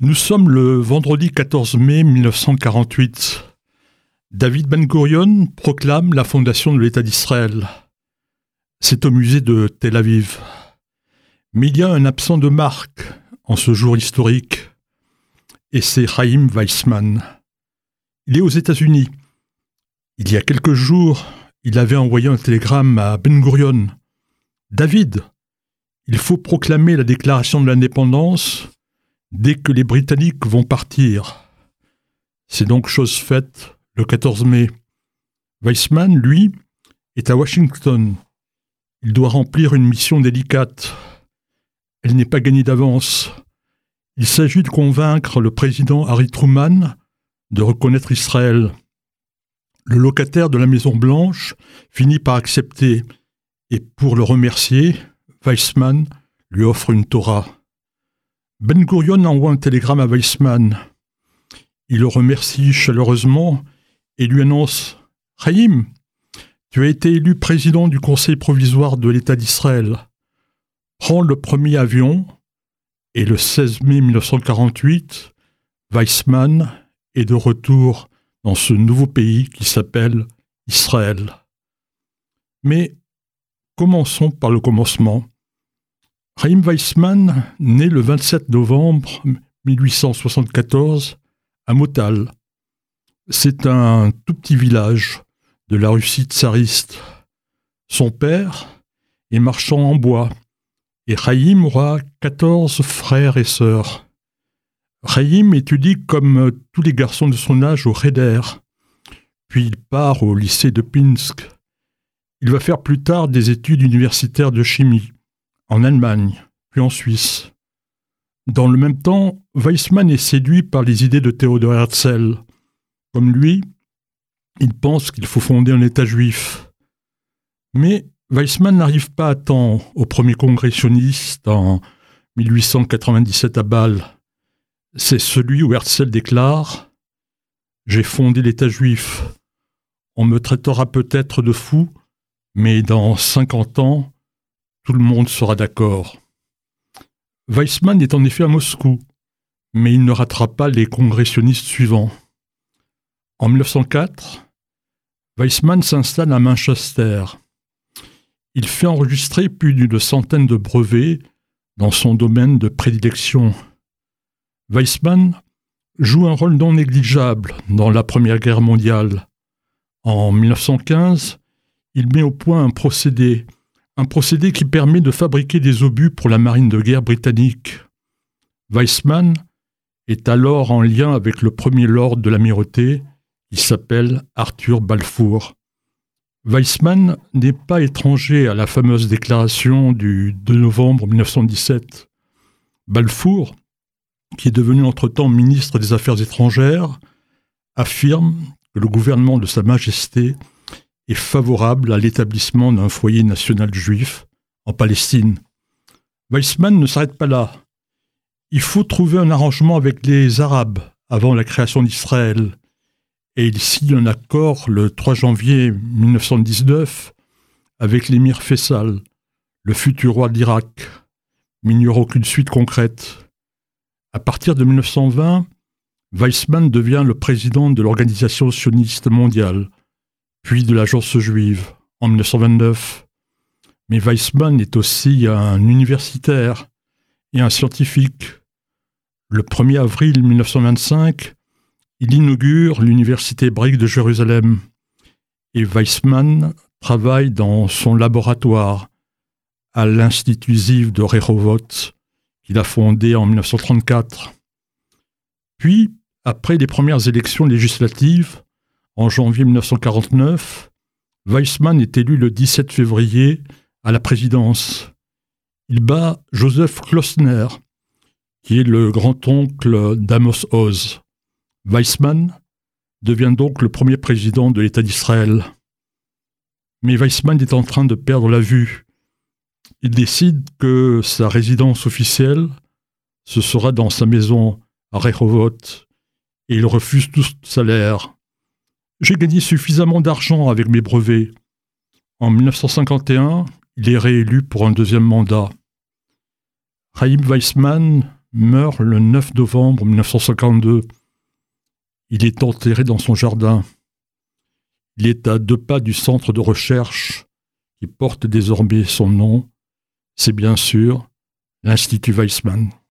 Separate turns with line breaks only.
Nous sommes le vendredi 14 mai 1948. David Ben Gurion proclame la fondation de l'État d'Israël. C'est au musée de Tel Aviv. Mais il y a un absent de marque en ce jour historique, et c'est Chaim Weissman. Il est aux États-Unis. Il y a quelques jours, il avait envoyé un télégramme à Ben Gurion. David, il faut proclamer la déclaration de l'indépendance dès que les Britanniques vont partir. C'est donc chose faite le 14 mai. Weissman, lui, est à Washington. Il doit remplir une mission délicate. Elle n'est pas gagnée d'avance. Il s'agit de convaincre le président Harry Truman de reconnaître Israël. Le locataire de la Maison Blanche finit par accepter et pour le remercier, Weissman lui offre une Torah. Ben Gurion envoie un télégramme à Weissman. Il le remercie chaleureusement et lui annonce Chaim, tu as été élu président du Conseil provisoire de l'État d'Israël. Prends le premier avion et le 16 mai 1948, Weissman est de retour dans ce nouveau pays qui s'appelle Israël. Mais commençons par le commencement. Chaim Weissman naît le 27 novembre 1874 à Motal. C'est un tout petit village de la Russie tsariste. Son père est marchand en bois et Chaim aura 14 frères et sœurs. Chaim étudie comme tous les garçons de son âge au Reder, puis il part au lycée de Pinsk. Il va faire plus tard des études universitaires de chimie en Allemagne, puis en Suisse. Dans le même temps, Weissmann est séduit par les idées de Théodore Herzl. Comme lui, il pense qu'il faut fonder un État juif. Mais Weissmann n'arrive pas à temps au premier congrès sioniste en 1897 à Bâle. C'est celui où Herzl déclare J'ai fondé l'État juif. On me traitera peut-être de fou, mais dans 50 ans, tout le monde sera d'accord. Weissmann est en effet à Moscou, mais il ne ratera pas les congressionnistes suivants. En 1904, Weissmann s'installe à Manchester. Il fait enregistrer plus d'une centaine de brevets dans son domaine de prédilection. Weissmann joue un rôle non négligeable dans la Première Guerre mondiale. En 1915, il met au point un procédé un procédé qui permet de fabriquer des obus pour la marine de guerre britannique. Weissman est alors en lien avec le premier lord de l'amirauté, qui s'appelle Arthur Balfour. Weissman n'est pas étranger à la fameuse déclaration du 2 novembre 1917. Balfour, qui est devenu entre-temps ministre des Affaires étrangères, affirme que le gouvernement de Sa Majesté est favorable à l'établissement d'un foyer national juif en Palestine. Weissman ne s'arrête pas là. Il faut trouver un arrangement avec les Arabes avant la création d'Israël. Et il signe un accord le 3 janvier 1919 avec l'émir Faisal, le futur roi d'Irak, mais il n'y aura aucune suite concrète. À partir de 1920, Weissman devient le président de l'Organisation sioniste mondiale, puis de l'agence juive en 1929. Mais Weissmann est aussi un universitaire et un scientifique. Le 1er avril 1925, il inaugure l'université hébraïque de Jérusalem et Weissmann travaille dans son laboratoire à l'Institut Ziv de Rehovot qu'il a fondé en 1934. Puis, après les premières élections législatives, en janvier 1949, Weissmann est élu le 17 février à la présidence. Il bat Joseph Klosner, qui est le grand-oncle d'Amos Oz. Weissmann devient donc le premier président de l'État d'Israël. Mais Weissmann est en train de perdre la vue. Il décide que sa résidence officielle, ce sera dans sa maison à Rehovot, et il refuse tout salaire. J'ai gagné suffisamment d'argent avec mes brevets. En 1951, il est réélu pour un deuxième mandat. Chaim Weissman meurt le 9 novembre 1952. Il est enterré dans son jardin. Il est à deux pas du centre de recherche qui porte désormais son nom. C'est bien sûr l'Institut Weizmann.